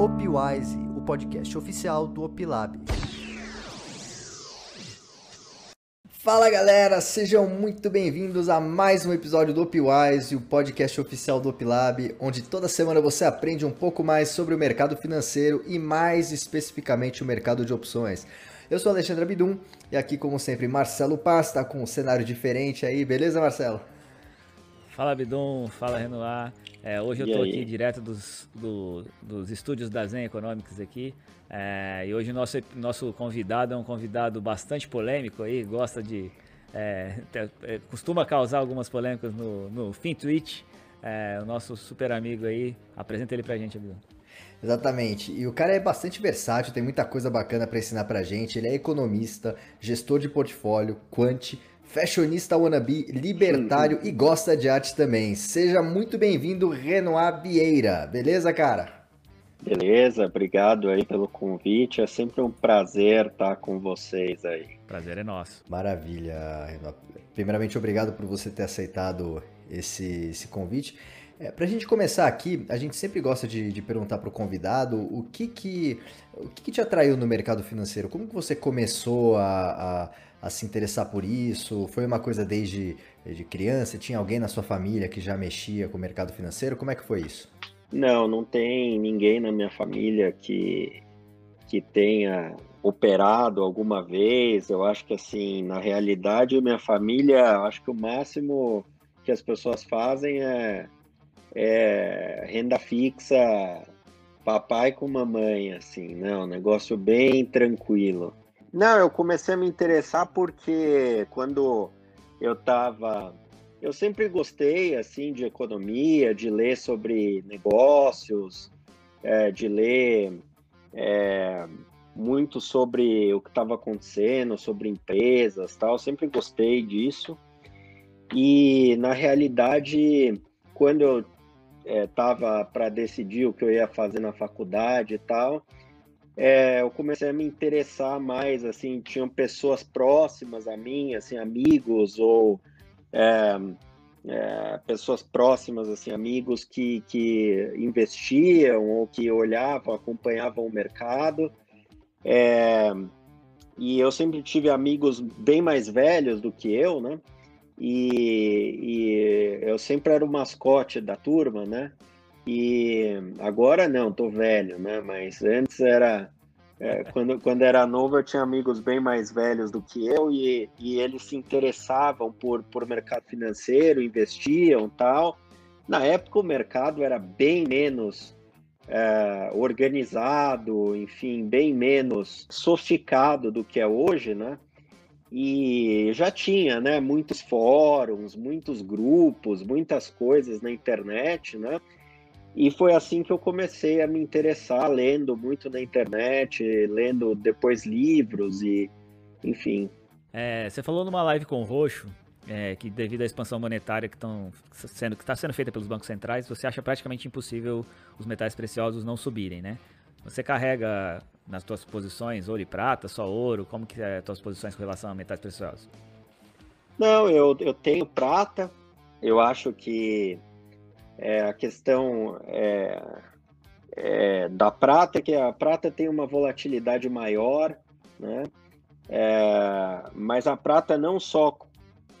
Opwise, o podcast oficial do Opilab. Fala galera, sejam muito bem-vindos a mais um episódio do Opwise, o podcast oficial do Opilab, onde toda semana você aprende um pouco mais sobre o mercado financeiro e mais especificamente o mercado de opções. Eu sou Alexandre Abidum e aqui, como sempre, Marcelo Paz, tá com um cenário diferente aí, beleza, Marcelo? Fala Bidon, fala Renoir. É, hoje eu estou aqui direto dos, do, dos estúdios da Zen Economics aqui. É, e hoje o nosso, nosso convidado é um convidado bastante polêmico aí, gosta de. É, é costuma causar algumas polêmicas no, no FinTwitch. É, o nosso super amigo aí. Apresenta ele pra gente, Bidon. Exatamente. E o cara é bastante versátil, tem muita coisa bacana para ensinar pra gente. Ele é economista, gestor de portfólio, quant fashionista wannabe, libertário e gosta de arte também. Seja muito bem-vindo, Renoir Vieira. Beleza, cara? Beleza, obrigado aí pelo convite. É sempre um prazer estar com vocês aí. Prazer é nosso. Maravilha, Renoir. Primeiramente, obrigado por você ter aceitado esse, esse convite. É, para a gente começar aqui, a gente sempre gosta de, de perguntar para o convidado o que que, o que que te atraiu no mercado financeiro? Como que você começou a, a a se interessar por isso? Foi uma coisa desde, desde criança? Tinha alguém na sua família que já mexia com o mercado financeiro? Como é que foi isso? Não, não tem ninguém na minha família que, que tenha operado alguma vez. Eu acho que assim, na realidade, minha família, acho que o máximo que as pessoas fazem é, é renda fixa, papai com mamãe, assim, né? Um negócio bem tranquilo. Não, eu comecei a me interessar porque quando eu estava. Eu sempre gostei assim de economia, de ler sobre negócios, é, de ler é, muito sobre o que estava acontecendo, sobre empresas, tal. Eu sempre gostei disso. E na realidade, quando eu estava é, para decidir o que eu ia fazer na faculdade e tal, é, eu comecei a me interessar mais, assim, tinham pessoas próximas a mim, assim, amigos ou é, é, pessoas próximas, assim, amigos que, que investiam ou que olhavam, acompanhavam o mercado. É, e eu sempre tive amigos bem mais velhos do que eu, né? E, e eu sempre era o mascote da turma, né? E agora não, tô velho, né? Mas antes era. É, quando, quando era novo, eu tinha amigos bem mais velhos do que eu e, e eles se interessavam por, por mercado financeiro, investiam tal. Na época, o mercado era bem menos é, organizado, enfim, bem menos sofisticado do que é hoje, né? E já tinha, né, muitos fóruns, muitos grupos, muitas coisas na internet, né? E foi assim que eu comecei a me interessar, lendo muito na internet, lendo depois livros e, enfim. É, você falou numa live com o Roxo é, que devido à expansão monetária que sendo que está sendo feita pelos bancos centrais, você acha praticamente impossível os metais preciosos não subirem, né? Você carrega nas suas posições ouro e prata, só ouro? Como que é as tuas posições com relação a metais preciosos? Não, eu, eu tenho prata. Eu acho que é, a questão é, é, da prata, é que a prata tem uma volatilidade maior, né? É, mas a prata não só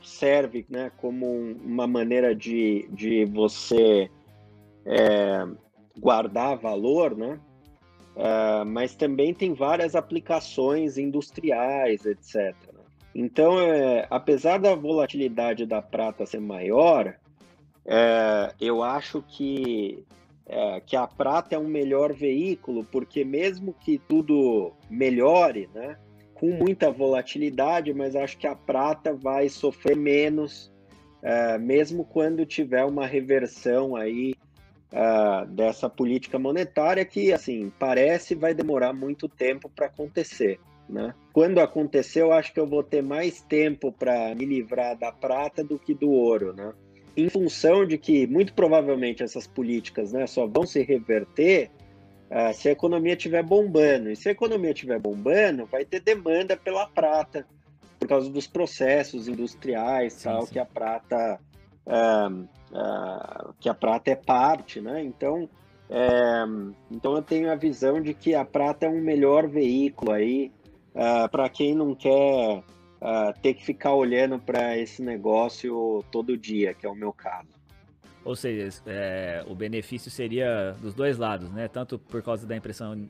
serve né, como uma maneira de, de você é, guardar valor, né? É, mas também tem várias aplicações industriais, etc. Então, apesar da volatilidade da prata ser maior, é, eu acho que, é, que a prata é um melhor veículo, porque mesmo que tudo melhore, né, com muita volatilidade, mas acho que a prata vai sofrer menos, é, mesmo quando tiver uma reversão aí é, dessa política monetária que, assim, parece vai demorar muito tempo para acontecer. Né? Quando acontecer, eu acho que eu vou ter mais tempo para me livrar da prata do que do ouro, né? Em função de que, muito provavelmente, essas políticas né, só vão se reverter uh, se a economia estiver bombando. E se a economia estiver bombando, vai ter demanda pela prata, por causa dos processos industriais, sim, tal, sim. que a prata uh, uh, que a prata é parte, né? Então, É, então eu tenho a visão de que a prata é um melhor veículo aí para quem não quer uh, ter que ficar olhando para esse negócio todo dia, que é o meu caso. Ou seja, é, o benefício seria dos dois lados, né? Tanto por causa da impressão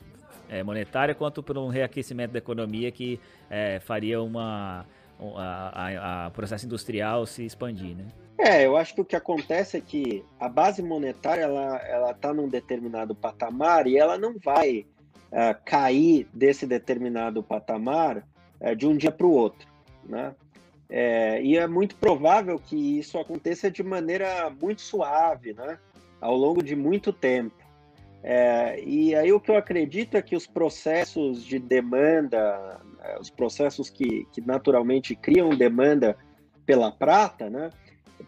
é, monetária quanto por um reaquecimento da economia que é, faria uma o processo industrial se expandir, né? É, eu acho que o que acontece é que a base monetária ela ela está num determinado patamar e ela não vai uh, cair desse determinado patamar uh, de um dia para o outro, né? É, e é muito provável que isso aconteça de maneira muito suave, né? Ao longo de muito tempo. É, e aí o que eu acredito é que os processos de demanda, é, os processos que, que naturalmente criam demanda pela prata, né?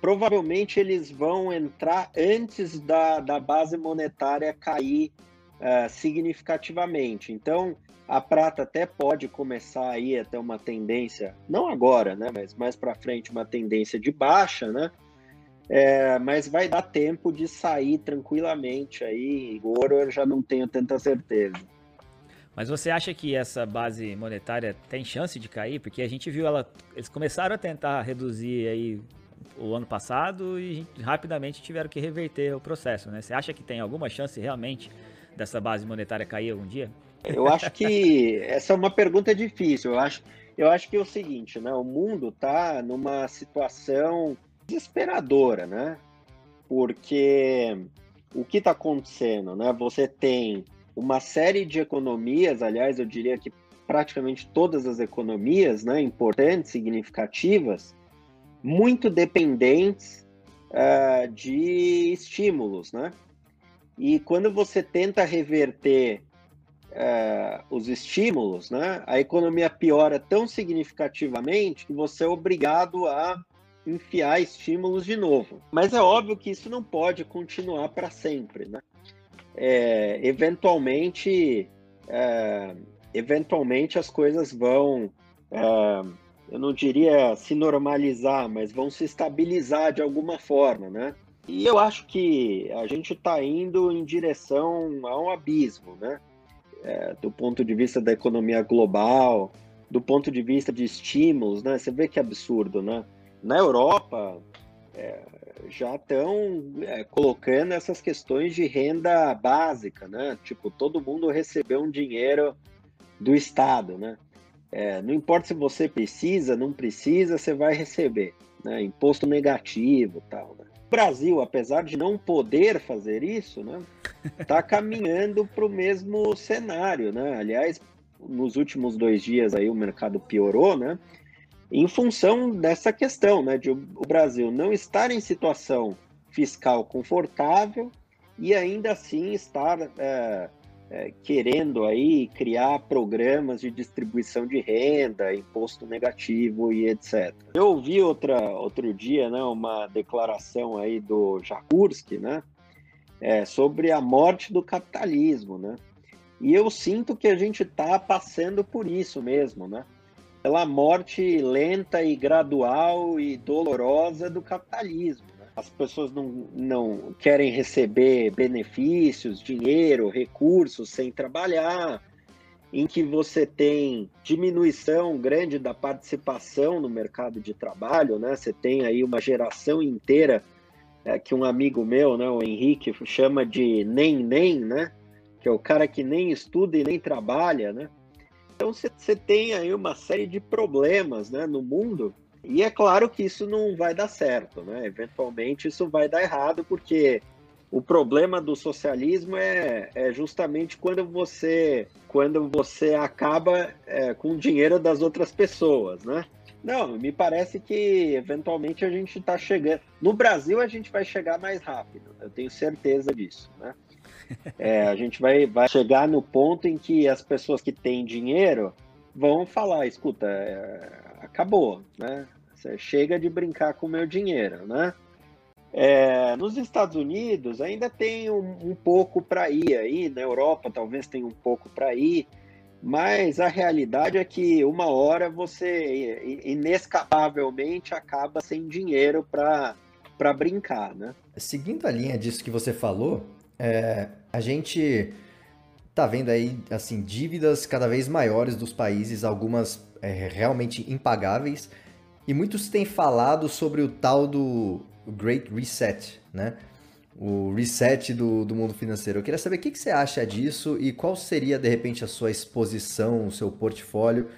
Provavelmente eles vão entrar antes da, da base monetária cair uh, significativamente. Então, a prata até pode começar aí a ter uma tendência, não agora, né, mas mais para frente, uma tendência de baixa, né? É, mas vai dar tempo de sair tranquilamente aí. Ouro eu já não tenho tanta certeza. Mas você acha que essa base monetária tem chance de cair? Porque a gente viu ela, eles começaram a tentar reduzir aí o ano passado e rapidamente tiveram que reverter o processo, né? Você acha que tem alguma chance realmente dessa base monetária cair algum dia? Eu acho que essa é uma pergunta difícil. Eu acho, eu acho que é o seguinte, né? O mundo está numa situação desesperadora, né? Porque o que está acontecendo, né? Você tem uma série de economias, aliás, eu diria que praticamente todas as economias, né, importantes, significativas, muito dependentes uh, de estímulos, né? E quando você tenta reverter uh, os estímulos, né, a economia piora tão significativamente que você é obrigado a enfiar estímulos de novo. Mas é óbvio que isso não pode continuar para sempre, né? É, eventualmente, é, eventualmente as coisas vão, é, eu não diria se normalizar, mas vão se estabilizar de alguma forma, né? E eu acho que a gente está indo em direção a um abismo, né? É, do ponto de vista da economia global, do ponto de vista de estímulos, né? Você vê que absurdo, né? na Europa é, já estão é, colocando essas questões de renda básica, né? Tipo, todo mundo recebeu um dinheiro do Estado, né? É, não importa se você precisa, não precisa, você vai receber, né? Imposto negativo, tal. Né? Brasil, apesar de não poder fazer isso, né? Está caminhando para o mesmo cenário, né? Aliás, nos últimos dois dias aí o mercado piorou, né? em função dessa questão, né, de o Brasil não estar em situação fiscal confortável e ainda assim estar é, é, querendo aí criar programas de distribuição de renda, imposto negativo e etc. Eu ouvi outra, outro dia, né, uma declaração aí do Jakurski, né, é, sobre a morte do capitalismo, né, e eu sinto que a gente está passando por isso mesmo, né pela morte lenta e gradual e dolorosa do capitalismo. As pessoas não, não querem receber benefícios, dinheiro, recursos sem trabalhar, em que você tem diminuição grande da participação no mercado de trabalho, né? Você tem aí uma geração inteira é, que um amigo meu, né, o Henrique, chama de nem nem, né? Que é o cara que nem estuda e nem trabalha, né? Então você tem aí uma série de problemas né, no mundo, e é claro que isso não vai dar certo, né? Eventualmente isso vai dar errado, porque o problema do socialismo é, é justamente quando você, quando você acaba é, com o dinheiro das outras pessoas, né? Não, me parece que eventualmente a gente está chegando. No Brasil a gente vai chegar mais rápido, eu tenho certeza disso, né? É, a gente vai, vai chegar no ponto em que as pessoas que têm dinheiro vão falar, escuta, é, acabou, né? Você chega de brincar com o meu dinheiro, né? É, nos Estados Unidos ainda tem um, um pouco para ir aí, na Europa talvez tenha um pouco para ir, mas a realidade é que uma hora você inescapavelmente acaba sem dinheiro para brincar, né? Seguindo a linha disso que você falou, é, A gente tá vendo aí, assim, dívidas cada vez maiores dos países, algumas é, realmente impagáveis, e muitos têm falado sobre o tal do Great Reset, né? O reset do, do mundo financeiro. Eu queria saber o que, que você acha disso e qual seria, de repente, a sua exposição, o seu portfólio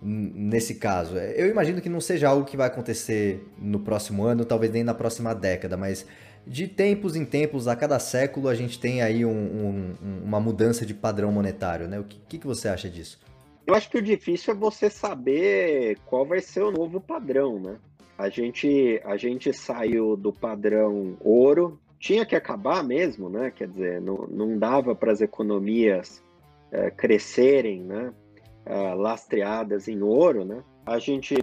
nesse caso. Eu imagino que não seja algo que vai acontecer no próximo ano, talvez nem na próxima década, mas de tempos em tempos, a cada século, a gente tem aí um, um, uma mudança de padrão monetário, né? O que, que você acha disso? Eu acho que o difícil é você saber qual vai ser o novo padrão, né? A gente, a gente saiu do padrão ouro, tinha que acabar mesmo, né? Quer dizer, não, não dava para as economias é, crescerem, né? É, lastreadas em ouro, né? A gente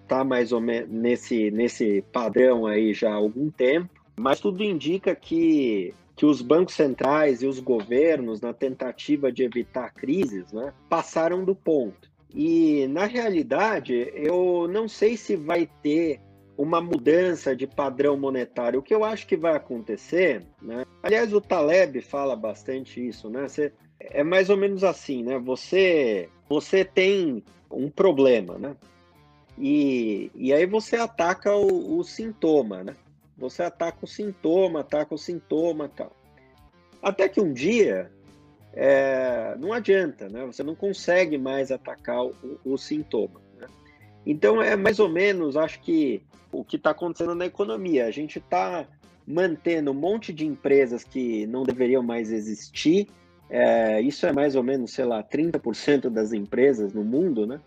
está mais ou menos nesse, nesse padrão aí já há algum tempo. Mas tudo indica que, que os bancos centrais e os governos, na tentativa de evitar crises, né, passaram do ponto. E, na realidade, eu não sei se vai ter uma mudança de padrão monetário. O que eu acho que vai acontecer, né? Aliás, o Taleb fala bastante isso, né? Você, é mais ou menos assim, né? Você, você tem um problema, né? E, e aí você ataca o, o sintoma, né? Você ataca o sintoma, ataca o sintoma tal. Até que um dia é, não adianta, né? Você não consegue mais atacar o, o sintoma. Né? Então é mais ou menos, acho que o que está acontecendo na economia. A gente está mantendo um monte de empresas que não deveriam mais existir. É, isso é mais ou menos, sei lá, 30% das empresas no mundo, né?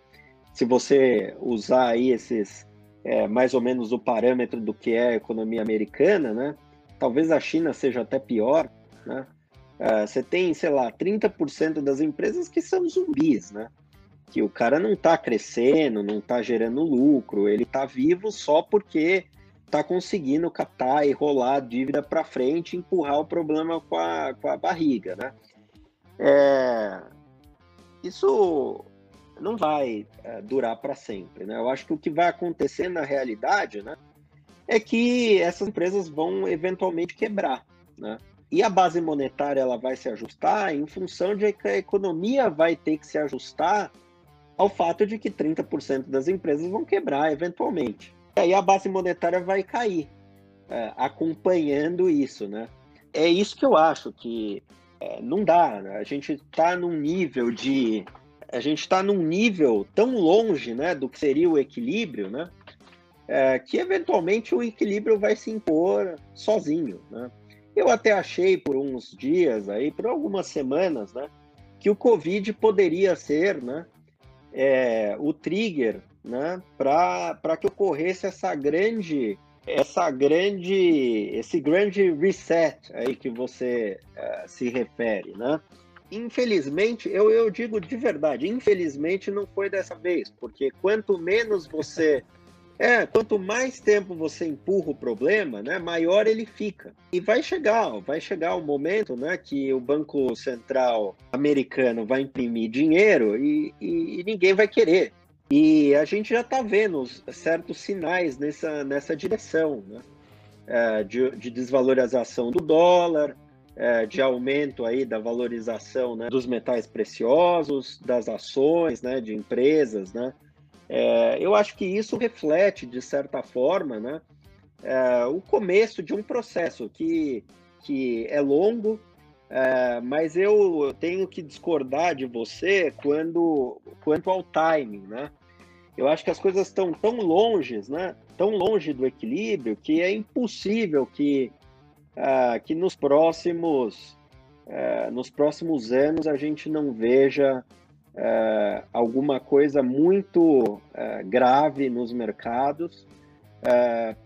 Se você usar aí esses é, mais ou menos o parâmetro do que é a economia americana, né? Talvez a China seja até pior, né? É, você tem, sei lá, 30% das empresas que são zumbis, né? Que o cara não está crescendo, não está gerando lucro, ele está vivo só porque está conseguindo captar e rolar a dívida para frente, empurrar o problema com a, com a barriga, né? É, isso não vai é, durar para sempre. Né? Eu acho que o que vai acontecer na realidade né, é que essas empresas vão eventualmente quebrar. Né? E a base monetária ela vai se ajustar em função de que a economia vai ter que se ajustar ao fato de que 30% das empresas vão quebrar eventualmente. E aí a base monetária vai cair, é, acompanhando isso. Né? É isso que eu acho que é, não dá. Né? A gente está num nível de a gente está num nível tão longe né, do que seria o equilíbrio, né, é, que eventualmente o equilíbrio vai se impor sozinho. Né? Eu até achei por uns dias, aí, por algumas semanas, né, que o Covid poderia ser né, é, o trigger né, para que ocorresse essa grande essa grande esse grande reset aí que você uh, se refere, né? Infelizmente, eu, eu digo de verdade, infelizmente não foi dessa vez, porque quanto menos você. É, quanto mais tempo você empurra o problema, né, maior ele fica. E vai chegar, vai chegar o um momento, né, que o Banco Central americano vai imprimir dinheiro e, e, e ninguém vai querer. E a gente já está vendo certos sinais nessa, nessa direção, né, é, de, de desvalorização do dólar, é, de aumento aí da valorização né, dos metais preciosos, das ações né, de empresas, né? É, eu acho que isso reflete, de certa forma, né, é, o começo de um processo que, que é longo, é, mas eu tenho que discordar de você quando, quanto ao timing, né? Eu acho que as coisas estão tão longe, né? Tão longe do equilíbrio que é impossível que uh, que nos próximos, uh, nos próximos anos a gente não veja uh, alguma coisa muito grave nos mercados,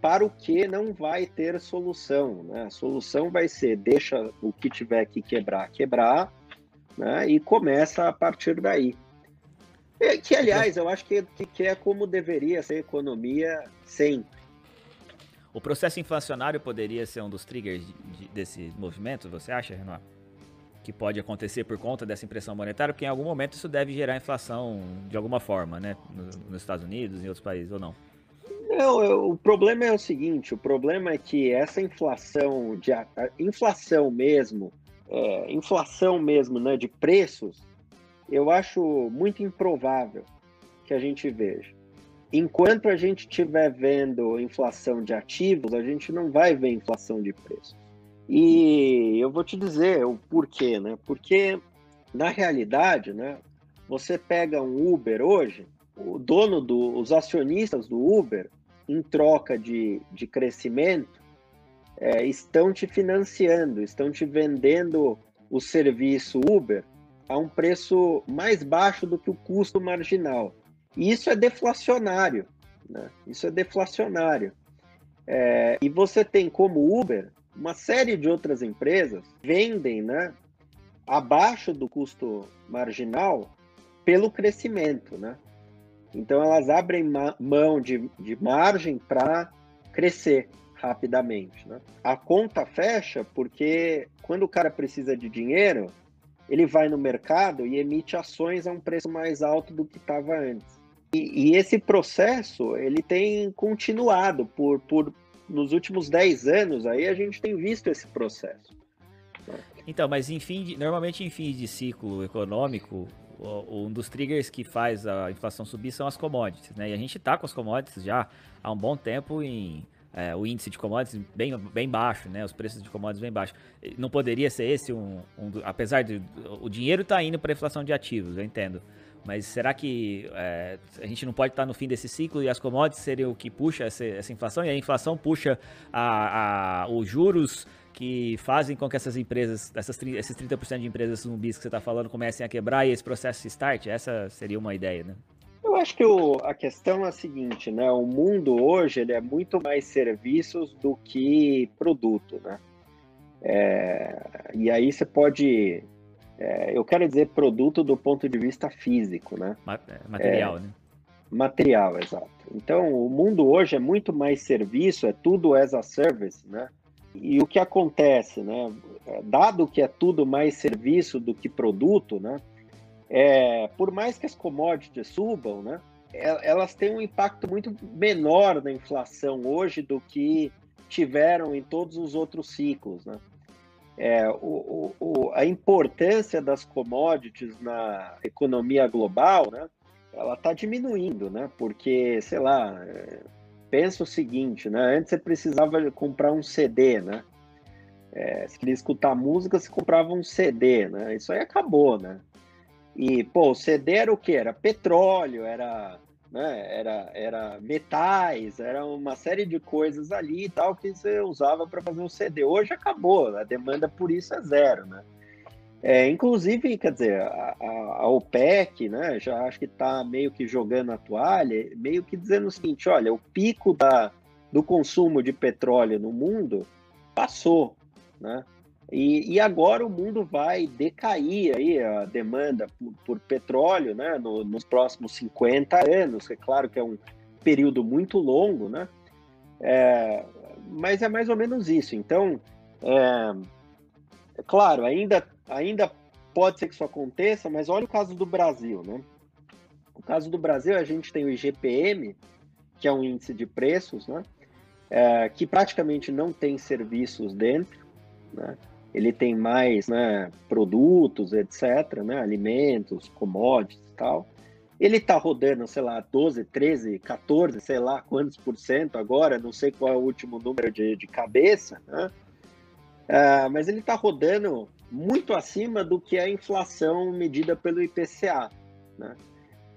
para o que não vai ter solução. Né? A solução vai ser deixa o que tiver que quebrar, quebrar, né? e começa a partir daí. Que, aliás, eu acho que, que é como deveria ser a economia sempre. O processo inflacionário poderia ser um dos triggers de, de, desse movimento, você acha, Renoir? Que pode acontecer por conta dessa impressão monetária, porque em algum momento isso deve gerar inflação de alguma forma, né? Nos Estados Unidos, em outros países, ou não? Não, o problema é o seguinte: o problema é que essa inflação, de, inflação mesmo, é, inflação mesmo, né, de preços, eu acho muito improvável que a gente veja. Enquanto a gente estiver vendo inflação de ativos, a gente não vai ver inflação de preços. E eu vou te dizer o porquê, né? Porque na realidade, né, você pega um Uber hoje, o dono do, os acionistas do Uber, em troca de, de crescimento, é, estão te financiando, estão te vendendo o serviço Uber a um preço mais baixo do que o custo marginal. E isso é deflacionário. Né? Isso é deflacionário. É, e você tem como Uber uma série de outras empresas vendem né, abaixo do custo marginal pelo crescimento. Né? Então elas abrem mão de, de margem para crescer rapidamente. Né? A conta fecha porque quando o cara precisa de dinheiro, ele vai no mercado e emite ações a um preço mais alto do que estava antes. E, e, esse processo ele tem continuado por, por nos últimos 10 anos aí a gente tem visto esse processo. Então, mas em fim de, normalmente em fins de ciclo econômico, um dos triggers que faz a inflação subir são as commodities, né? E a gente está com as commodities já há um bom tempo em é, o índice de commodities bem, bem baixo, né? Os preços de commodities bem baixos. Não poderia ser esse um, um apesar de o dinheiro está indo para inflação de ativos, eu entendo. Mas será que é, a gente não pode estar no fim desse ciclo e as commodities seriam o que puxa essa, essa inflação? E a inflação puxa a, a, os juros que fazem com que essas empresas, essas, esses 30% de empresas zumbis que você está falando comecem a quebrar e esse processo se start? Essa seria uma ideia, né? Eu acho que o, a questão é a seguinte, né? O mundo hoje ele é muito mais serviços do que produto, né? É, e aí você pode, é, eu quero dizer produto do ponto de vista físico, né? É, material, é, né? Material, exato. Então, o mundo hoje é muito mais serviço, é tudo as a service, né? E o que acontece, né? É, dado que é tudo mais serviço do que produto, né? É, por mais que as commodities subam, né? É, elas têm um impacto muito menor na inflação hoje do que tiveram em todos os outros ciclos, né? É, o, o, a importância das commodities na economia global, né? Ela está diminuindo, né? Porque, sei lá, é, pensa o seguinte, né? Antes você precisava comprar um CD, né? É, se queria escutar música, você comprava um CD, né? Isso aí acabou, né? E, pô, o CD era o quê? Era petróleo, era, né? era, era metais, era uma série de coisas ali e tal que você usava para fazer um CD. Hoje acabou, a demanda por isso é zero, né? É, inclusive, quer dizer, a, a, OPEC, né, já acho que está meio que jogando a toalha, meio que dizendo o seguinte: olha, o pico da, do consumo de petróleo no mundo passou, né? E, e agora o mundo vai decair aí a demanda por, por petróleo, né, no, nos próximos 50 anos. É claro que é um período muito longo, né? É, mas é mais ou menos isso. Então, é, é claro, ainda ainda pode ser que isso aconteça, mas olha o caso do Brasil, né? No caso do Brasil, a gente tem o IGPM, que é um índice de preços, né? É, que praticamente não tem serviços dentro, né? Ele tem mais né, produtos, etc., né? alimentos, commodities e tal. Ele está rodando, sei lá, 12, 13, 14, sei lá quantos por cento agora, não sei qual é o último número de, de cabeça, né? Uh, mas ele está rodando muito acima do que é a inflação medida pelo IPCA. Né?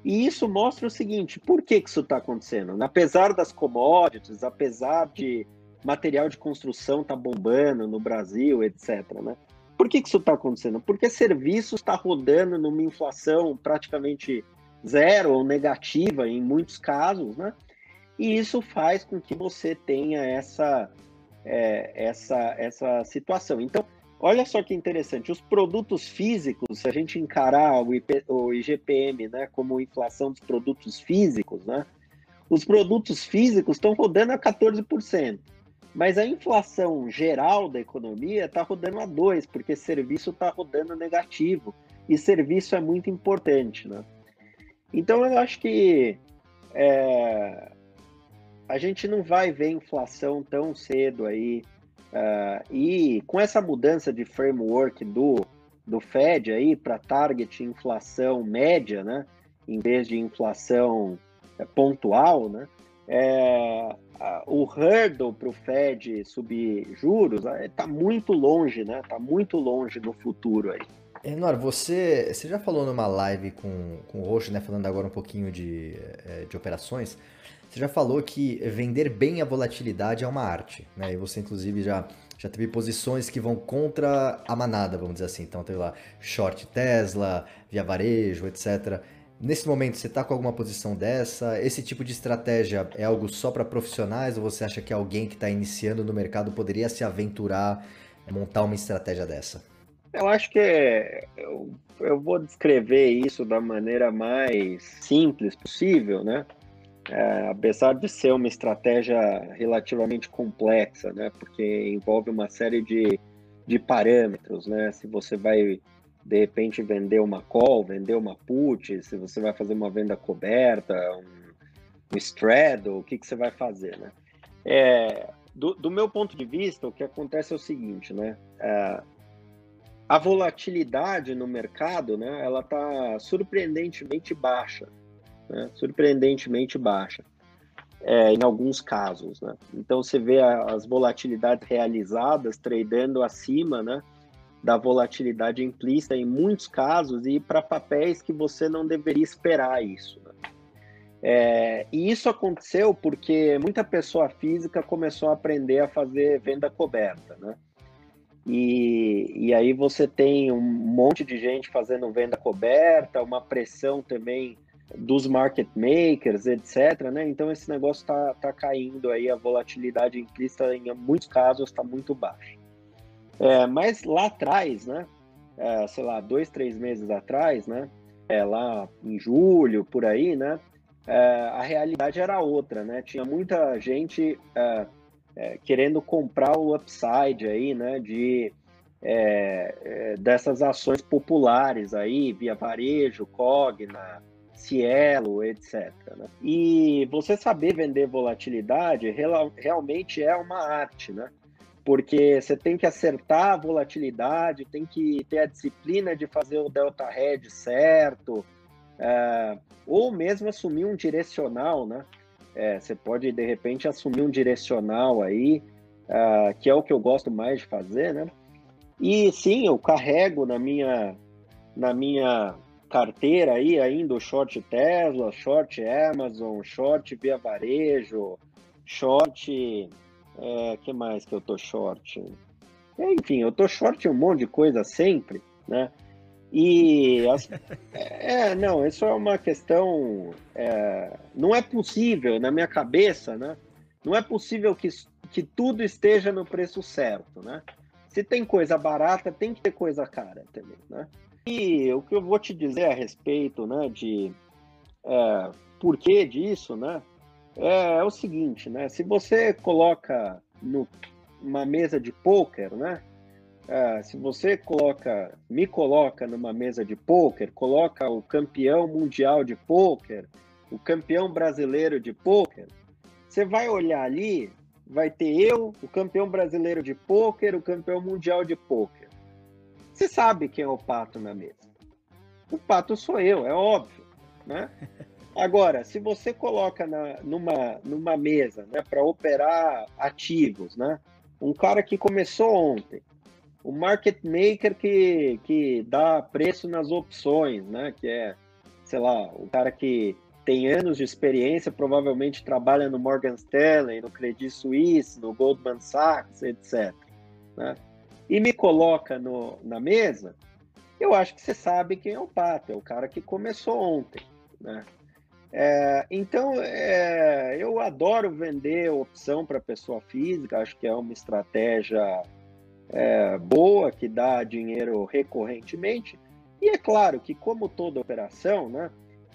E isso mostra o seguinte: por que, que isso está acontecendo? Apesar das commodities, apesar de material de construção tá bombando no Brasil, etc. Né? Por que, que isso está acontecendo? Porque serviços está rodando numa inflação praticamente zero ou negativa em muitos casos, né? E isso faz com que você tenha essa, é, essa, essa situação. Então, Olha só que interessante, os produtos físicos, se a gente encarar o, IP, o IGPM né, como inflação dos produtos físicos, né, os produtos físicos estão rodando a 14%, mas a inflação geral da economia está rodando a 2%, porque serviço está rodando negativo, e serviço é muito importante. Né? Então eu acho que é, a gente não vai ver inflação tão cedo aí Uh, e com essa mudança de framework do, do Fed aí para target inflação média, né, em vez de inflação é, pontual, né, é, o hurdle para o Fed subir juros está muito longe, né? Está muito longe no futuro aí. Enor, você, você já falou numa live com, com o Roxo, né? Falando agora um pouquinho de, é, de operações. Você já falou que vender bem a volatilidade é uma arte, né? E você, inclusive, já, já teve posições que vão contra a manada, vamos dizer assim. Então, teve lá short Tesla, via varejo, etc. Nesse momento, você está com alguma posição dessa? Esse tipo de estratégia é algo só para profissionais ou você acha que alguém que está iniciando no mercado poderia se aventurar montar uma estratégia dessa? Eu acho que é, eu, eu vou descrever isso da maneira mais simples possível, né? É, apesar de ser uma estratégia relativamente complexa, né? Porque envolve uma série de, de parâmetros, né? Se você vai de repente vender uma call, vender uma put, se você vai fazer uma venda coberta, um, um straddle, o que, que você vai fazer, né? É, do, do, meu ponto de vista, o que acontece é o seguinte, né? É, a volatilidade no mercado, né? Ela está surpreendentemente baixa, né? Surpreendentemente baixa. É, em alguns casos, né? Então você vê as volatilidades realizadas tradando acima, né? Da volatilidade implícita em muitos casos e para papéis que você não deveria esperar isso. Né? É, e isso aconteceu porque muita pessoa física começou a aprender a fazer venda coberta, né? E, e aí você tem um monte de gente fazendo venda coberta, uma pressão também dos market makers, etc. Né? Então esse negócio está tá caindo aí, a volatilidade implícita em muitos casos está muito baixa. É, mas lá atrás, né? É, sei lá, dois, três meses atrás, né? É, lá em julho, por aí, né? É, a realidade era outra, né? Tinha muita gente é, é, querendo comprar o upside aí, né? De dessas ações populares aí, via varejo, Cogna, Cielo, etc. Né? E você saber vender volatilidade real, realmente é uma arte, né? Porque você tem que acertar a volatilidade, tem que ter a disciplina de fazer o delta hedge certo, é, ou mesmo assumir um direcional, né? É, você pode de repente assumir um direcional aí, é, que é o que eu gosto mais de fazer, né? E sim, eu carrego na minha na minha carteira aí ainda o short Tesla, short Amazon, short via varejo, short é, que mais que eu tô short? É, enfim, eu tô short um monte de coisa sempre, né? E as, é, não, isso é uma questão. É, não é possível na minha cabeça, né? Não é possível que, que tudo esteja no preço certo, né? Se tem coisa barata, tem que ter coisa cara também, né? E o que eu vou te dizer a respeito, né, de é, porquê disso, né? É, é o seguinte, né? Se você coloca numa mesa de poker, né? É, se você coloca, me coloca numa mesa de poker, coloca o campeão mundial de poker, o campeão brasileiro de poker, você vai olhar ali, vai ter eu, o campeão brasileiro de poker, o campeão mundial de poker. Você sabe quem é o pato na mesa? O pato sou eu, é óbvio, né? Agora, se você coloca na, numa, numa mesa né, para operar ativos, né, um cara que começou ontem, o market maker que, que dá preço nas opções, né, que é, sei lá, o cara que tem anos de experiência, provavelmente trabalha no Morgan Stanley, no Credit Suisse, no Goldman Sachs, etc. Né? E me coloca no, na mesa, eu acho que você sabe quem é o pato, é o cara que começou ontem. Né? É, então, é, eu adoro vender opção para pessoa física, acho que é uma estratégia é, boa, que dá dinheiro recorrentemente. E é claro que, como toda operação, né,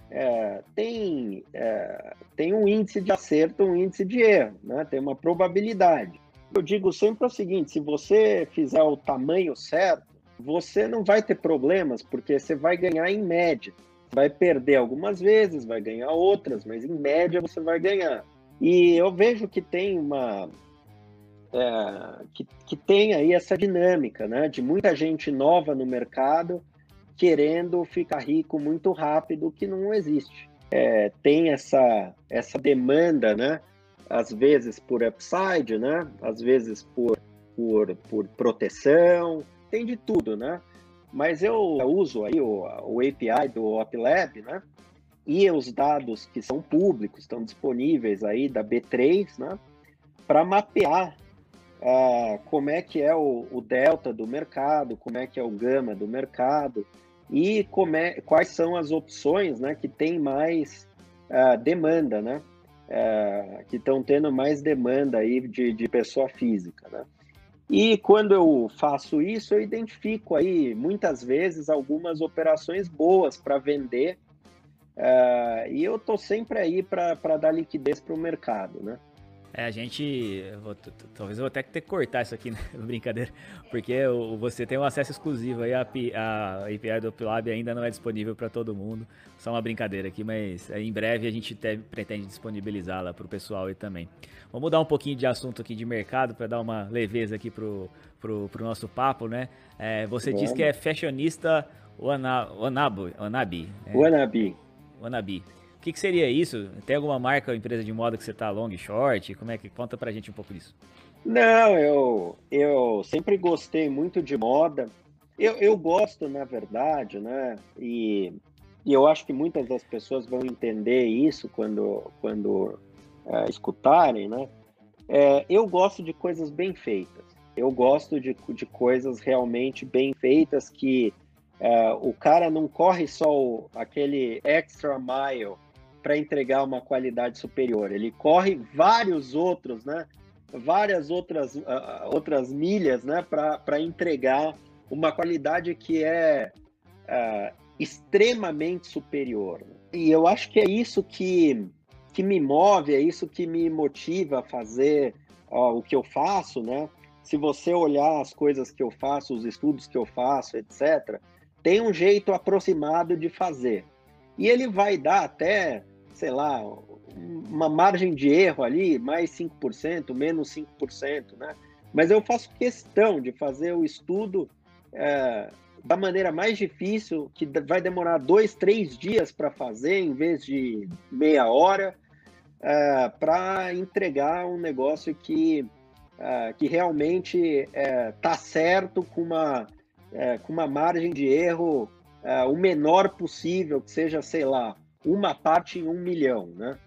é, tem, é, tem um índice de acerto, um índice de erro, né, tem uma probabilidade. Eu digo sempre o seguinte: se você fizer o tamanho certo, você não vai ter problemas, porque você vai ganhar em média vai perder algumas vezes, vai ganhar outras, mas em média você vai ganhar. E eu vejo que tem uma é, que, que tem aí essa dinâmica, né? De muita gente nova no mercado querendo ficar rico muito rápido, que não existe. É, tem essa, essa demanda, né? Às vezes por upside, né? Às vezes por, por, por proteção, tem de tudo, né? Mas eu uso aí o, o API do OpLab, né? E os dados que são públicos, estão disponíveis aí da B3, né? Para mapear uh, como é que é o, o, delta do mercado, como é que é o gama do mercado e é, quais são as opções né, que tem mais uh, demanda, né? Uh, que estão tendo mais demanda aí de, de pessoa física, né? E quando eu faço isso, eu identifico aí muitas vezes algumas operações boas para vender uh, e eu estou sempre aí para dar liquidez para o mercado, né? É, a gente. Vou, talvez eu vou até ter que cortar isso aqui, né? brincadeira. Porque você tem um acesso exclusivo aí, a, a API do Upilab ainda não é disponível para todo mundo. Só uma brincadeira aqui, mas em breve a gente te, pretende disponibilizá-la para o pessoal aí também. Vamos mudar um pouquinho de assunto aqui de mercado para dar uma leveza aqui pro, pro, pro nosso papo, né? É, você Bom. diz que é fashionista Wanabi. Wanabi. É. Wanabi. Wanabi que, que seria isso? Tem alguma marca ou empresa de moda que você tá long, short? Como é que conta pra gente um pouco disso? Não, eu, eu sempre gostei muito de moda. Eu, eu gosto, na verdade, né? E, e eu acho que muitas das pessoas vão entender isso quando, quando é, escutarem, né? É, eu gosto de coisas bem feitas. Eu gosto de, de coisas realmente bem feitas que é, o cara não corre só o, aquele extra mile para entregar uma qualidade superior. Ele corre vários outros, né? Várias outras, uh, outras milhas, né? Para entregar uma qualidade que é uh, extremamente superior. E eu acho que é isso que, que me move, é isso que me motiva a fazer uh, o que eu faço, né? Se você olhar as coisas que eu faço, os estudos que eu faço, etc., tem um jeito aproximado de fazer. E ele vai dar até sei lá, uma margem de erro ali, mais 5%, menos 5%, né? Mas eu faço questão de fazer o estudo é, da maneira mais difícil, que vai demorar dois, três dias para fazer, em vez de meia hora, é, para entregar um negócio que, é, que realmente está é, certo, com uma, é, com uma margem de erro é, o menor possível, que seja, sei lá, uma parte em um milhão, né?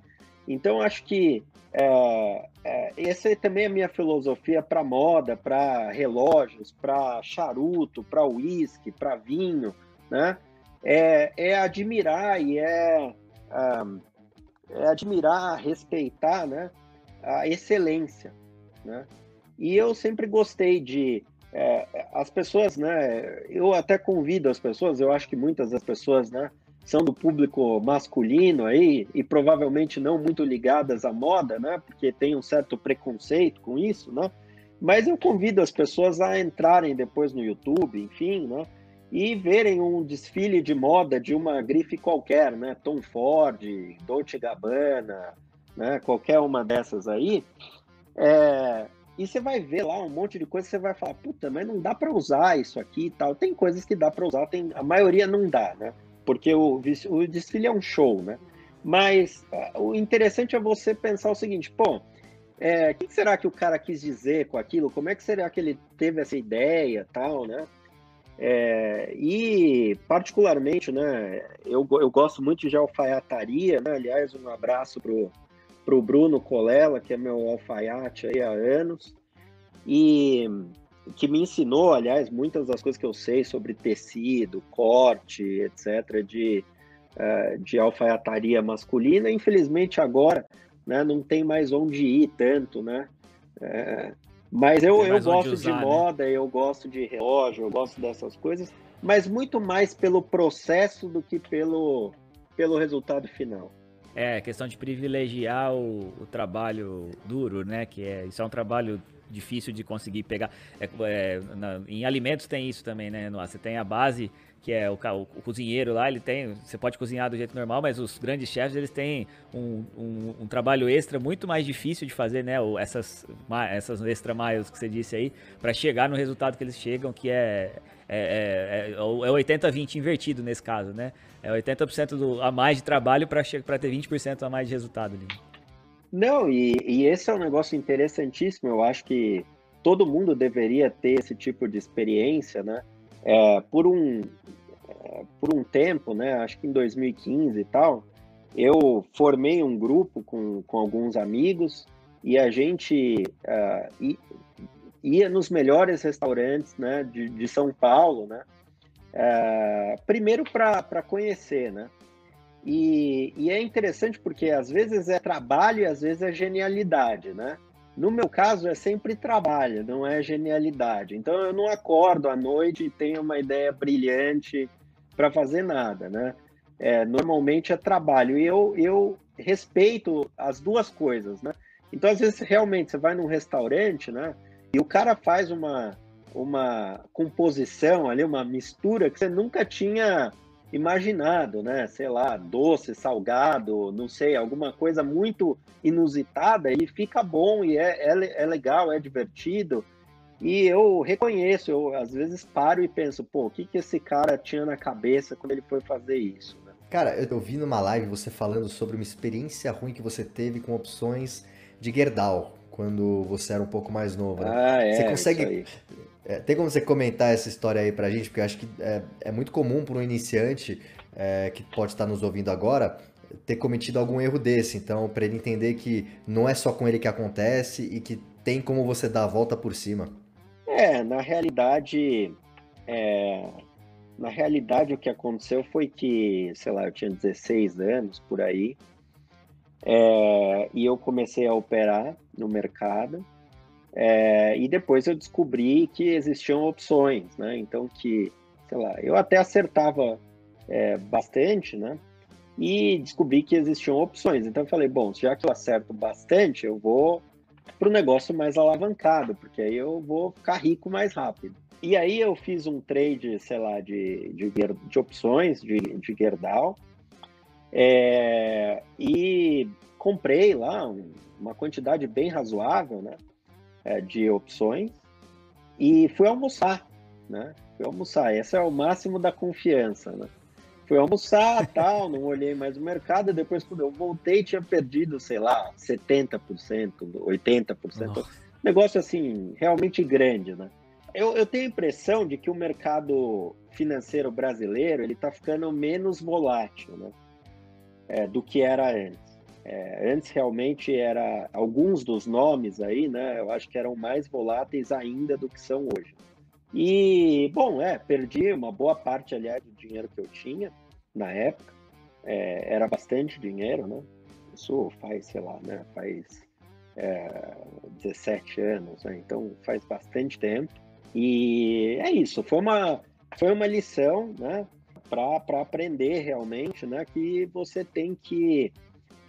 Então acho que é, é, essa é também a minha filosofia para moda, para relógios, para charuto, para uísque, para vinho, né? É, é admirar e é, é, admirar, respeitar, né? A excelência, né? E eu sempre gostei de é, as pessoas, né? Eu até convido as pessoas. Eu acho que muitas das pessoas, né? São do público masculino aí e provavelmente não muito ligadas à moda, né? Porque tem um certo preconceito com isso, né? Mas eu convido as pessoas a entrarem depois no YouTube, enfim, né? E verem um desfile de moda de uma grife qualquer, né? Tom Ford, Dolce Gabbana, né? Qualquer uma dessas aí. É... E você vai ver lá um monte de coisa, você vai falar, puta, mas não dá para usar isso aqui e tal. Tem coisas que dá para usar, tem a maioria não dá, né? Porque o, o desfile é um show, né? Mas uh, o interessante é você pensar o seguinte, pô, é, o que será que o cara quis dizer com aquilo? Como é que será que ele teve essa ideia, tal, né? É, e particularmente, né, eu, eu gosto muito de alfaiataria, né? Aliás, um abraço pro, pro Bruno Colela, que é meu alfaiate aí há anos. E que me ensinou, aliás, muitas das coisas que eu sei sobre tecido, corte, etc., de, uh, de alfaiataria masculina. Infelizmente, agora né, não tem mais onde ir tanto, né? É, mas eu, eu gosto usar, de né? moda, eu gosto de relógio, eu gosto dessas coisas, mas muito mais pelo processo do que pelo, pelo resultado final. É, questão de privilegiar o, o trabalho duro, né? Que é, isso é um trabalho difícil de conseguir pegar. É, é, na, em alimentos tem isso também, né, Noah? Você tem a base que é o, o, o, cozinheiro lá, ele tem, você pode cozinhar do jeito normal, mas os grandes chefes, eles têm um, um, um trabalho extra muito mais difícil de fazer, né, essas, essas extra miles que você disse aí, para chegar no resultado que eles chegam, que é, é, é, é 80-20 é invertido nesse caso, né, é 80% do, a mais de trabalho para ter 20% a mais de resultado. Não, e, e esse é um negócio interessantíssimo, eu acho que todo mundo deveria ter esse tipo de experiência, né, é, por, um, é, por um tempo, né, acho que em 2015 e tal, eu formei um grupo com, com alguns amigos e a gente uh, ia nos melhores restaurantes né, de, de São Paulo, né? Uh, primeiro para conhecer, né? E, e, é interessante porque às vezes é trabalho e às vezes é genialidade, né? No meu caso, é sempre trabalho, não é genialidade. Então, eu não acordo à noite e tenho uma ideia brilhante para fazer nada, né? É, normalmente é trabalho. E eu, eu respeito as duas coisas, né? Então, às vezes, realmente, você vai num restaurante, né? E o cara faz uma, uma composição ali, uma mistura que você nunca tinha imaginado, né? Sei lá, doce, salgado, não sei, alguma coisa muito inusitada, ele fica bom e é, é, é legal, é divertido. E eu reconheço, eu às vezes paro e penso, pô, o que, que esse cara tinha na cabeça quando ele foi fazer isso? Né? Cara, eu vi numa live você falando sobre uma experiência ruim que você teve com opções de Gerdau, quando você era um pouco mais novo. Né? Ah, é, você consegue é, tem como você comentar essa história aí pra gente? Porque eu acho que é, é muito comum para um iniciante é, que pode estar nos ouvindo agora ter cometido algum erro desse. Então, para ele entender que não é só com ele que acontece e que tem como você dar a volta por cima. É, na realidade, é, na realidade o que aconteceu foi que, sei lá, eu tinha 16 anos por aí, é, e eu comecei a operar no mercado. É, e depois eu descobri que existiam opções, né? Então que, sei lá, eu até acertava é, bastante, né? E descobri que existiam opções. Então eu falei, bom, já que eu acerto bastante, eu vou para o negócio mais alavancado, porque aí eu vou ficar rico mais rápido. E aí eu fiz um trade, sei lá, de, de, de opções de, de Gerdau, é, e comprei lá um, uma quantidade bem razoável, né? é, de opções e fui almoçar, né? Fui almoçar. Esse é o máximo da confiança, né? Fui almoçar, tal, não olhei mais o mercado, depois quando eu voltei tinha perdido, sei lá, 70%, 80%. Nossa. Negócio assim, realmente grande, né? Eu, eu tenho a impressão de que o mercado financeiro brasileiro ele está ficando menos volátil, né? É, do que era antes. É, antes realmente era alguns dos nomes aí, né? Eu acho que eram mais voláteis ainda do que são hoje. E bom, é, perdi uma boa parte, aliás, do dinheiro que eu tinha na época. É, era bastante dinheiro, né? Isso faz, sei lá, né? Faz é, 17 anos, né? Então faz bastante tempo. E é isso, foi uma, foi uma lição, né? Para aprender realmente, né? Que você tem que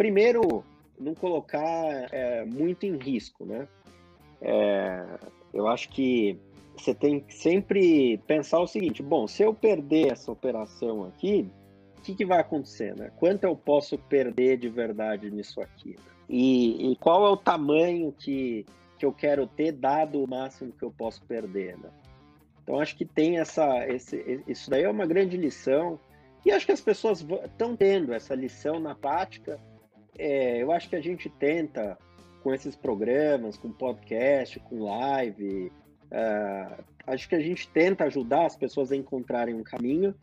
primeiro, não colocar é, muito em risco, né? É, eu acho que você tem que sempre pensar o seguinte: bom, se eu perder essa operação aqui, o que, que vai acontecer, né? Quanto eu posso perder de verdade nisso aqui? Né? E, e, qual é o tamanho que, que eu quero ter, dado o máximo que eu posso perder, né? Então, acho que tem essa. Esse, isso daí é uma grande lição. E acho que as pessoas estão tendo essa lição na prática é, eu acho que a gente tenta, com esses programas, com podcast, com live, uh, acho que a gente tenta ajudar as pessoas a encontrarem um caminho,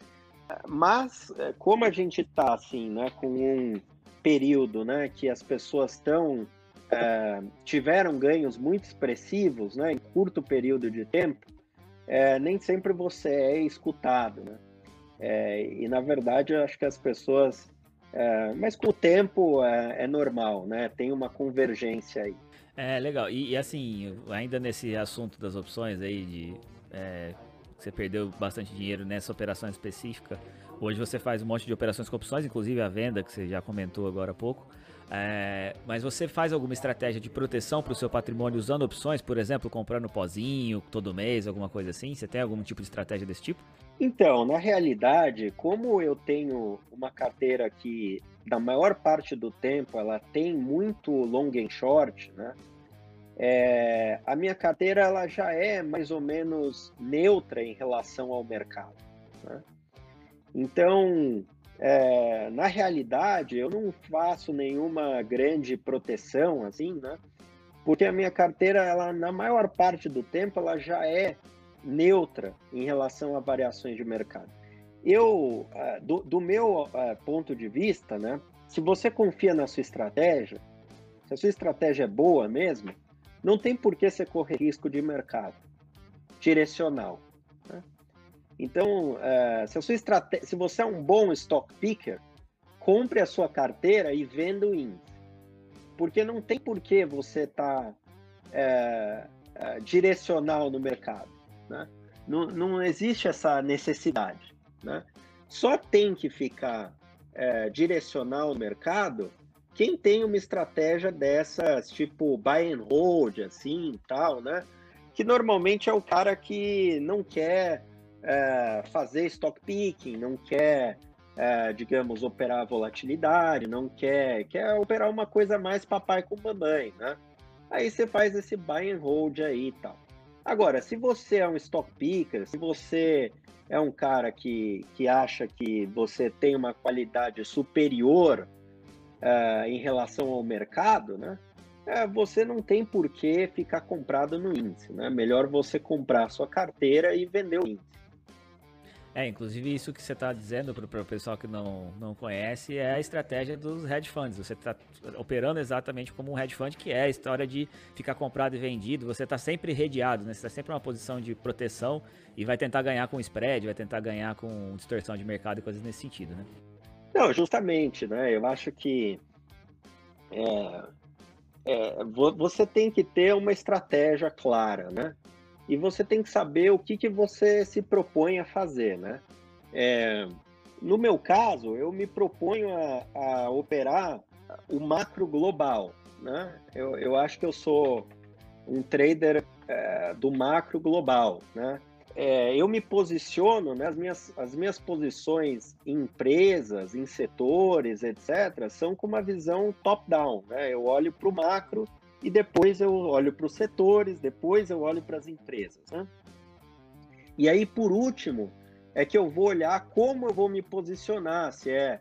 mas é, como a gente está assim, né, com um período, né, que as pessoas estão uh, tiveram ganhos muito expressivos, né, em curto período de tempo, uh, nem sempre você é escutado, né? É, e na verdade eu acho que as pessoas é, mas com o tempo é, é, normal, né? Tem uma convergência aí. É, legal. E, e assim, ainda nesse assunto das opções aí, de é, você perdeu bastante dinheiro nessa operação específica, hoje você faz um monte de operações com opções, inclusive a venda, que você já comentou agora há pouco. É, mas você faz alguma estratégia de proteção para o seu patrimônio usando opções, por exemplo, comprando pozinho todo mês, alguma coisa assim? Você tem algum tipo de estratégia desse tipo? Então, na realidade, como eu tenho uma carteira que, na maior parte do tempo, ela tem muito long and short, né? É, a minha carteira ela já é mais ou menos neutra em relação ao mercado. Né? Então, é, na realidade, eu não faço nenhuma grande proteção, assim, né? Porque a minha carteira, ela, na maior parte do tempo, ela já é neutra em relação a variações de mercado. Eu, é, do, do meu é, ponto de vista, né? Se você confia na sua estratégia, se a sua estratégia é boa mesmo, não tem por que você correr risco de mercado direcional. Né? Então, uh, se, a sua se você é um bom stock picker, compre a sua carteira e venda o índice. Porque não tem por que você estar tá, uh, uh, direcional no mercado. Né? Não, não existe essa necessidade. Né? Só tem que ficar direcional no mercado quem tem uma estratégia dessas, tipo buy and hold, assim, tal, né? Que normalmente é o cara que não quer é, fazer stock picking, não quer, é, digamos, operar volatilidade, não quer, quer operar uma coisa mais papai com mamãe, né? Aí você faz esse buy and hold aí e tal. Agora, se você é um stock picker, se você é um cara que, que acha que você tem uma qualidade superior uh, em relação ao mercado, né? É, você não tem por que ficar comprado no índice, né? Melhor você comprar sua carteira e vender o índice. É, inclusive isso que você está dizendo para o pessoal que não, não conhece é a estratégia dos hedge funds. Você está operando exatamente como um hedge fund, que é a história de ficar comprado e vendido. Você está sempre redeado, né? Você está sempre em uma posição de proteção e vai tentar ganhar com spread, vai tentar ganhar com distorção de mercado e coisas nesse sentido, né? Não, justamente, né? Eu acho que é, é, você tem que ter uma estratégia clara, né? E você tem que saber o que, que você se propõe a fazer, né? É, no meu caso, eu me proponho a, a operar o macro global, né? Eu, eu acho que eu sou um trader é, do macro global, né? é, eu me posiciono, né, as, minhas, as minhas posições em empresas, em setores, etc., são com uma visão top-down. Né? Eu olho para o macro e depois eu olho para os setores, depois eu olho para as empresas. Né? E aí, por último, é que eu vou olhar como eu vou me posicionar, se é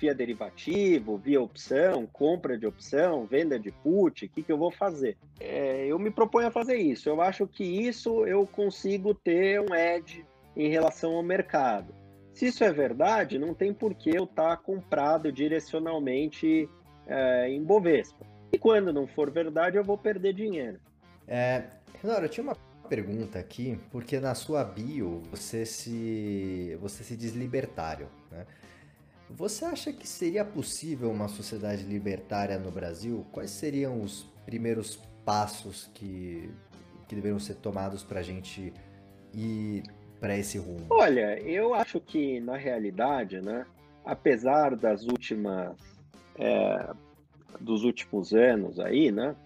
via derivativo, via opção, compra de opção, venda de put, o que, que eu vou fazer? É, eu me proponho a fazer isso. Eu acho que isso eu consigo ter um edge em relação ao mercado. Se isso é verdade, não tem por que eu estar tá comprado direcionalmente é, em Bovespa. E quando não for verdade, eu vou perder dinheiro. É, Renora, eu tinha uma pergunta aqui, porque na sua bio você se, você se diz libertário, né? Você acha que seria possível uma sociedade libertária no Brasil? Quais seriam os primeiros passos que, que deveriam ser tomados para a gente ir para esse rumo? Olha, eu acho que na realidade, né, apesar das últimas é, dos últimos anos aí, né,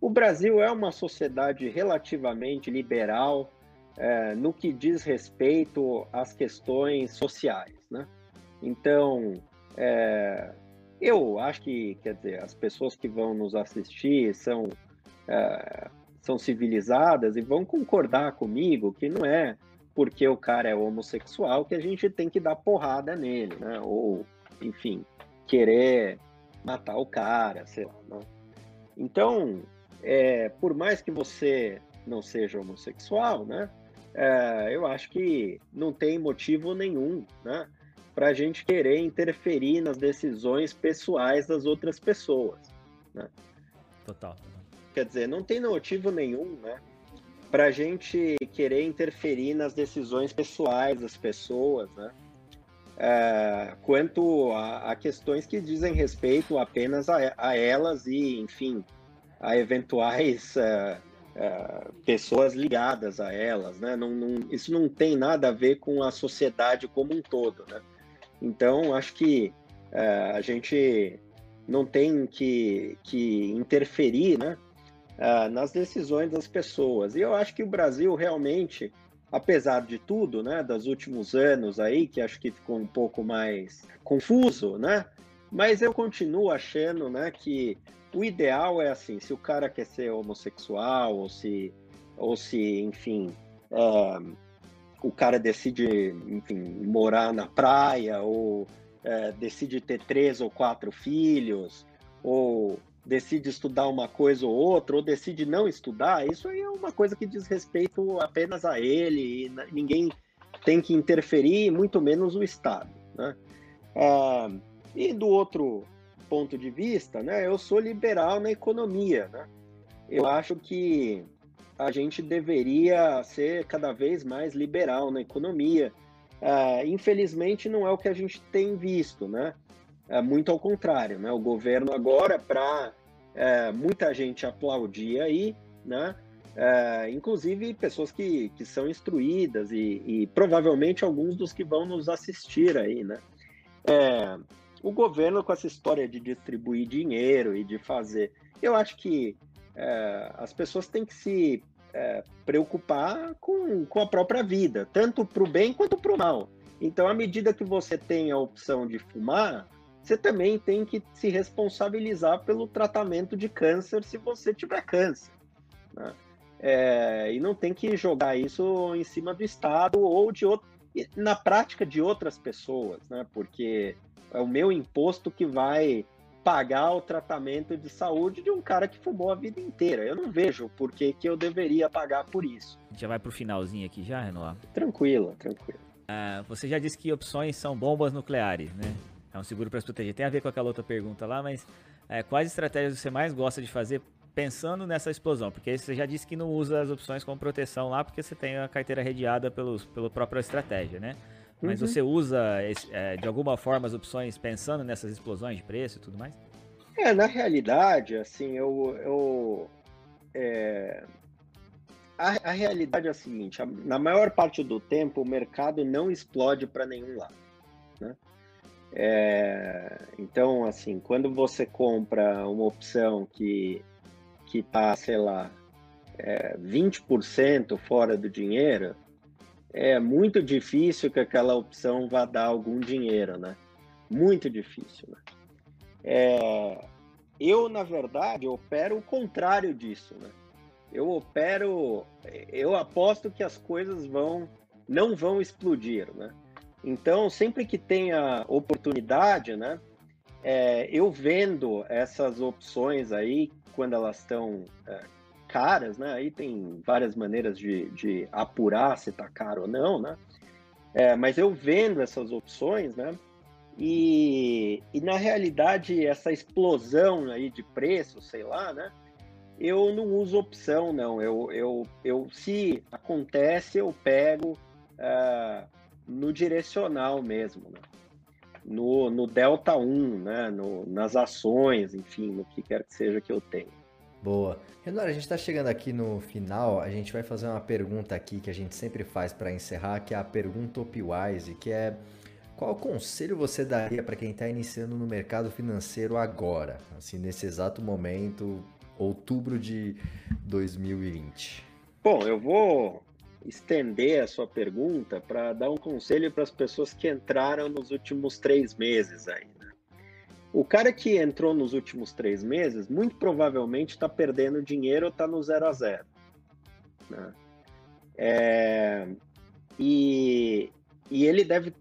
o Brasil é uma sociedade relativamente liberal é, no que diz respeito às questões sociais, né? Então, é, eu acho que, quer dizer, as pessoas que vão nos assistir são, é, são civilizadas e vão concordar comigo que não é porque o cara é homossexual que a gente tem que dar porrada nele, né? Ou, enfim, querer matar o cara, sei lá. Né? Então, é, por mais que você não seja homossexual, né? É, eu acho que não tem motivo nenhum, né? para a gente querer interferir nas decisões pessoais das outras pessoas. Né? Total. Quer dizer, não tem motivo nenhum, né? Para a gente querer interferir nas decisões pessoais das pessoas, né? É, quanto a, a, questões que dizem respeito apenas a, a elas e, enfim, a eventuais uh, uh, pessoas ligadas a elas, né? Não, não, isso não tem nada a ver com a sociedade como um todo, né? Então, acho que uh, a gente não tem que, que interferir né, uh, nas decisões das pessoas. E eu acho que o Brasil realmente, apesar de tudo, né, dos últimos anos aí, que acho que ficou um pouco mais confuso, né, mas eu continuo achando né, que o ideal é assim, se o cara quer ser homossexual ou se, ou se enfim, é, o cara decide, enfim, morar na praia ou é, decide ter três ou quatro filhos ou decide estudar uma coisa ou outra ou decide não estudar, isso aí é uma coisa que diz respeito apenas a ele e ninguém tem que interferir, muito menos o Estado, né? É, e do outro ponto de vista, né, eu sou liberal na economia. Né? Eu acho que a gente deveria ser cada vez mais liberal na economia. Uh, infelizmente, não é o que a gente tem visto, né? É muito ao contrário, né? O governo agora, para é, muita gente aplaudir aí, né? É, inclusive pessoas que, que são instruídas e, e, provavelmente alguns dos que vão nos assistir aí, né? É, o governo com essa história de distribuir dinheiro e de fazer. Eu acho que é, as pessoas têm que se é, preocupar com, com a própria vida, tanto para o bem quanto para o mal. Então, à medida que você tem a opção de fumar, você também tem que se responsabilizar pelo tratamento de câncer se você tiver câncer. Né? É, e não tem que jogar isso em cima do Estado ou de outro, na prática de outras pessoas, né? Porque é o meu imposto que vai pagar o tratamento de saúde de um cara que fumou a vida inteira. Eu não vejo por que, que eu deveria pagar por isso. Já vai pro finalzinho aqui já, Renoir? Tranquilo, tranquilo. Ah, você já disse que opções são bombas nucleares, né? É um seguro para se proteger. Tem a ver com aquela outra pergunta lá, mas é, quais estratégias você mais gosta de fazer pensando nessa explosão? Porque você já disse que não usa as opções como proteção lá, porque você tem a carteira redeada pelos, pela própria estratégia, né? Mas uhum. você usa é, de alguma forma as opções pensando nessas explosões de preço e tudo mais? É, na realidade, assim, eu. eu é... a, a, realidade é a seguinte: a, na maior parte do tempo, o mercado não explode para nenhum lado. É, então, assim, quando você compra uma opção que que está, sei lá, é, 20% fora do dinheiro, é muito difícil que aquela opção vá dar algum dinheiro, né? Muito difícil, né? É, eu, na verdade, opero o contrário disso, né? Eu opero, eu aposto que as coisas vão, não vão explodir, né? Então, sempre que tenha oportunidade, né? É, eu vendo essas opções aí, quando elas estão é, caras, né? Aí tem várias maneiras de, de apurar se está caro ou não, né? É, mas eu vendo essas opções, né? E, e na realidade essa explosão aí de preço, sei lá, né? Eu não uso opção, não. Eu, eu, eu se acontece, eu pego uh, no direcional mesmo, né? no, no Delta 1, né? No, nas ações, enfim, no que quer que seja que eu tenha. Boa. Renora, a gente está chegando aqui no final, a gente vai fazer uma pergunta aqui que a gente sempre faz para encerrar, que é a pergunta Opwise, que é qual conselho você daria para quem está iniciando no mercado financeiro agora, assim, nesse exato momento, outubro de 2020? Bom, eu vou estender a sua pergunta para dar um conselho para as pessoas que entraram nos últimos três meses aí. O cara que entrou nos últimos três meses, muito provavelmente está perdendo dinheiro ou está no zero a zero. Né? É, e, e ele deve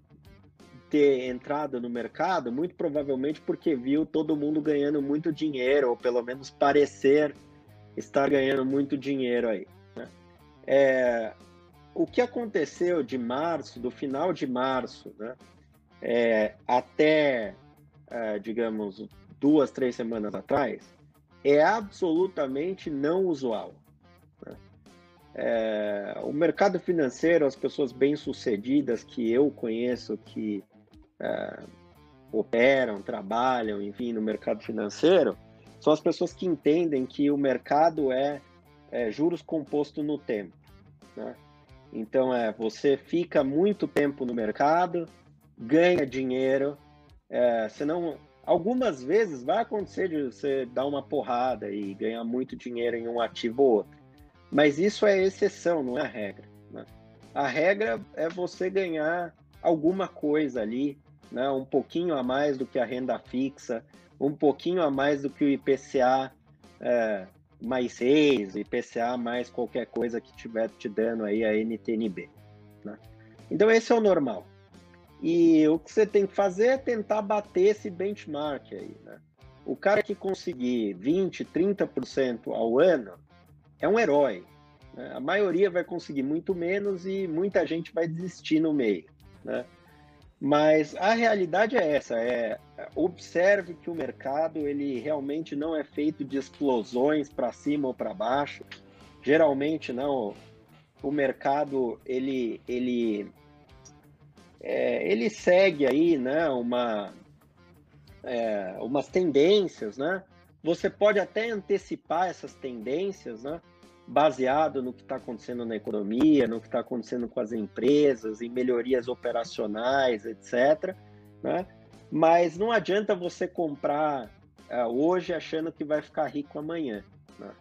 ter entrado no mercado, muito provavelmente porque viu todo mundo ganhando muito dinheiro, ou pelo menos parecer estar ganhando muito dinheiro aí. Né? É, o que aconteceu de março, do final de março, né, é, até uh, digamos, duas, três semanas atrás, é absolutamente não usual. Né? É, o mercado financeiro, as pessoas bem-sucedidas que eu conheço que é, operam, trabalham, enfim, no mercado financeiro, são as pessoas que entendem que o mercado é, é juros composto no tempo. Né? Então, é, você fica muito tempo no mercado, ganha dinheiro, é, senão Algumas vezes vai acontecer de você dar uma porrada e ganhar muito dinheiro em um ativo ou outro. Mas isso é exceção, não é a regra. Né? A regra é você ganhar alguma coisa ali, né? um pouquinho a mais do que a renda fixa, um pouquinho a mais do que o IPCA é, mais 6, IPCA mais qualquer coisa que estiver te dando aí a NTNB. Né? Então esse é o normal. E o que você tem que fazer é tentar bater esse benchmark aí, né? O cara que conseguir 20, 30% ao ano é um herói. Né? A maioria vai conseguir muito menos e muita gente vai desistir no meio, né? Mas a realidade é essa, é observe que o mercado ele realmente não é feito de explosões para cima ou para baixo. Geralmente não. O mercado ele ele é, ele segue aí, né, uma, é, umas tendências, né? Você pode até antecipar essas tendências, né? Baseado no que está acontecendo na economia, no que está acontecendo com as empresas, em melhorias operacionais, etc. Né? Mas não adianta você comprar é, hoje achando que vai ficar rico amanhã. Né?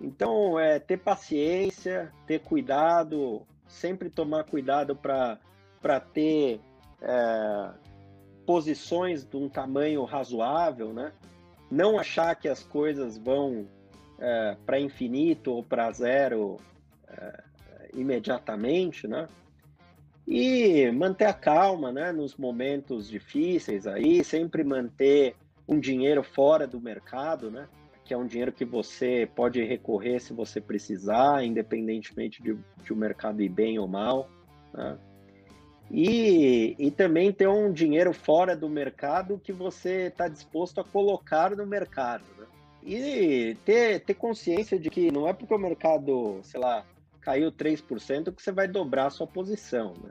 Então, é ter paciência, ter cuidado, sempre tomar cuidado para ter é, posições de um tamanho razoável, né? Não achar que as coisas vão é, para infinito ou para zero é, imediatamente, né? E manter a calma, né? Nos momentos difíceis aí, sempre manter um dinheiro fora do mercado, né? Que é um dinheiro que você pode recorrer se você precisar, independentemente de, de o mercado ir bem ou mal. Né? E, e também ter um dinheiro fora do mercado que você está disposto a colocar no mercado. Né? E ter, ter consciência de que não é porque o mercado, sei lá, caiu 3% que você vai dobrar a sua posição. Né?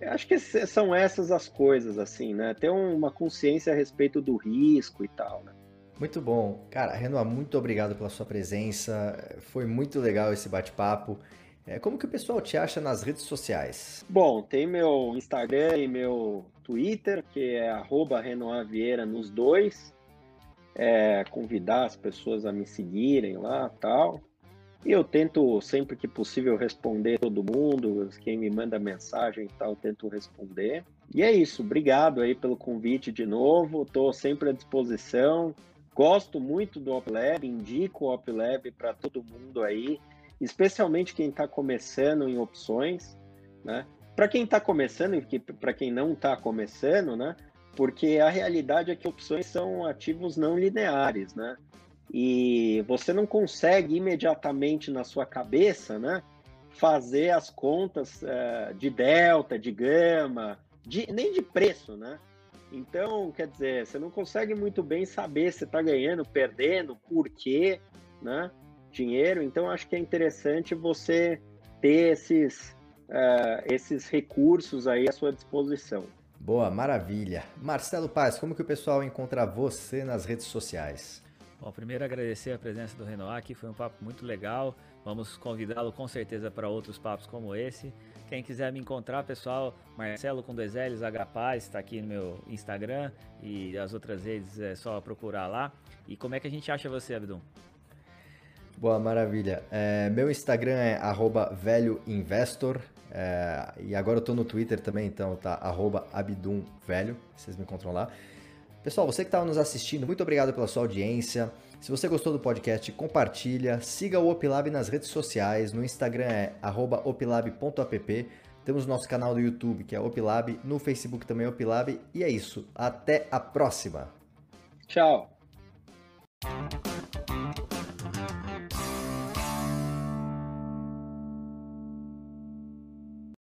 Eu acho que são essas as coisas, assim, né? Ter uma consciência a respeito do risco e tal, né? Muito bom. Cara, Renoir, muito obrigado pela sua presença. Foi muito legal esse bate-papo. É, como que o pessoal te acha nas redes sociais? Bom, tem meu Instagram e meu Twitter, que é arroba Vieira nos dois. É, convidar as pessoas a me seguirem lá tal. E eu tento, sempre que possível, responder todo mundo. Quem me manda mensagem e tal, tento responder. E é isso. Obrigado aí pelo convite de novo. Estou sempre à disposição. Gosto muito do OpLab, indico o OpLab para todo mundo aí especialmente quem está começando em opções, né? Para quem está começando e para quem não está começando, né? Porque a realidade é que opções são ativos não lineares, né? E você não consegue imediatamente na sua cabeça, né? Fazer as contas uh, de delta, de gama, de, nem de preço, né? Então, quer dizer, você não consegue muito bem saber se está ganhando, perdendo, por quê, né? dinheiro. Então, acho que é interessante você ter esses, uh, esses recursos aí à sua disposição. Boa, maravilha. Marcelo Paz, como que o pessoal encontra você nas redes sociais? Bom, primeiro agradecer a presença do Renoir aqui, foi um papo muito legal. Vamos convidá-lo com certeza para outros papos como esse. Quem quiser me encontrar, pessoal, Marcelo com dois L's, H Paz, está aqui no meu Instagram e as outras redes é só procurar lá. E como é que a gente acha você, Abdum? Boa, maravilha. É, meu Instagram é velhoinvestor. É, e agora eu tô no Twitter também, então tá abdumvelho. Vocês me encontram lá. Pessoal, você que estava nos assistindo, muito obrigado pela sua audiência. Se você gostou do podcast, compartilha. Siga o Opilab nas redes sociais. No Instagram é opilab.app. Temos nosso canal do YouTube, que é Opilab. No Facebook também é Opilab. E é isso. Até a próxima. Tchau.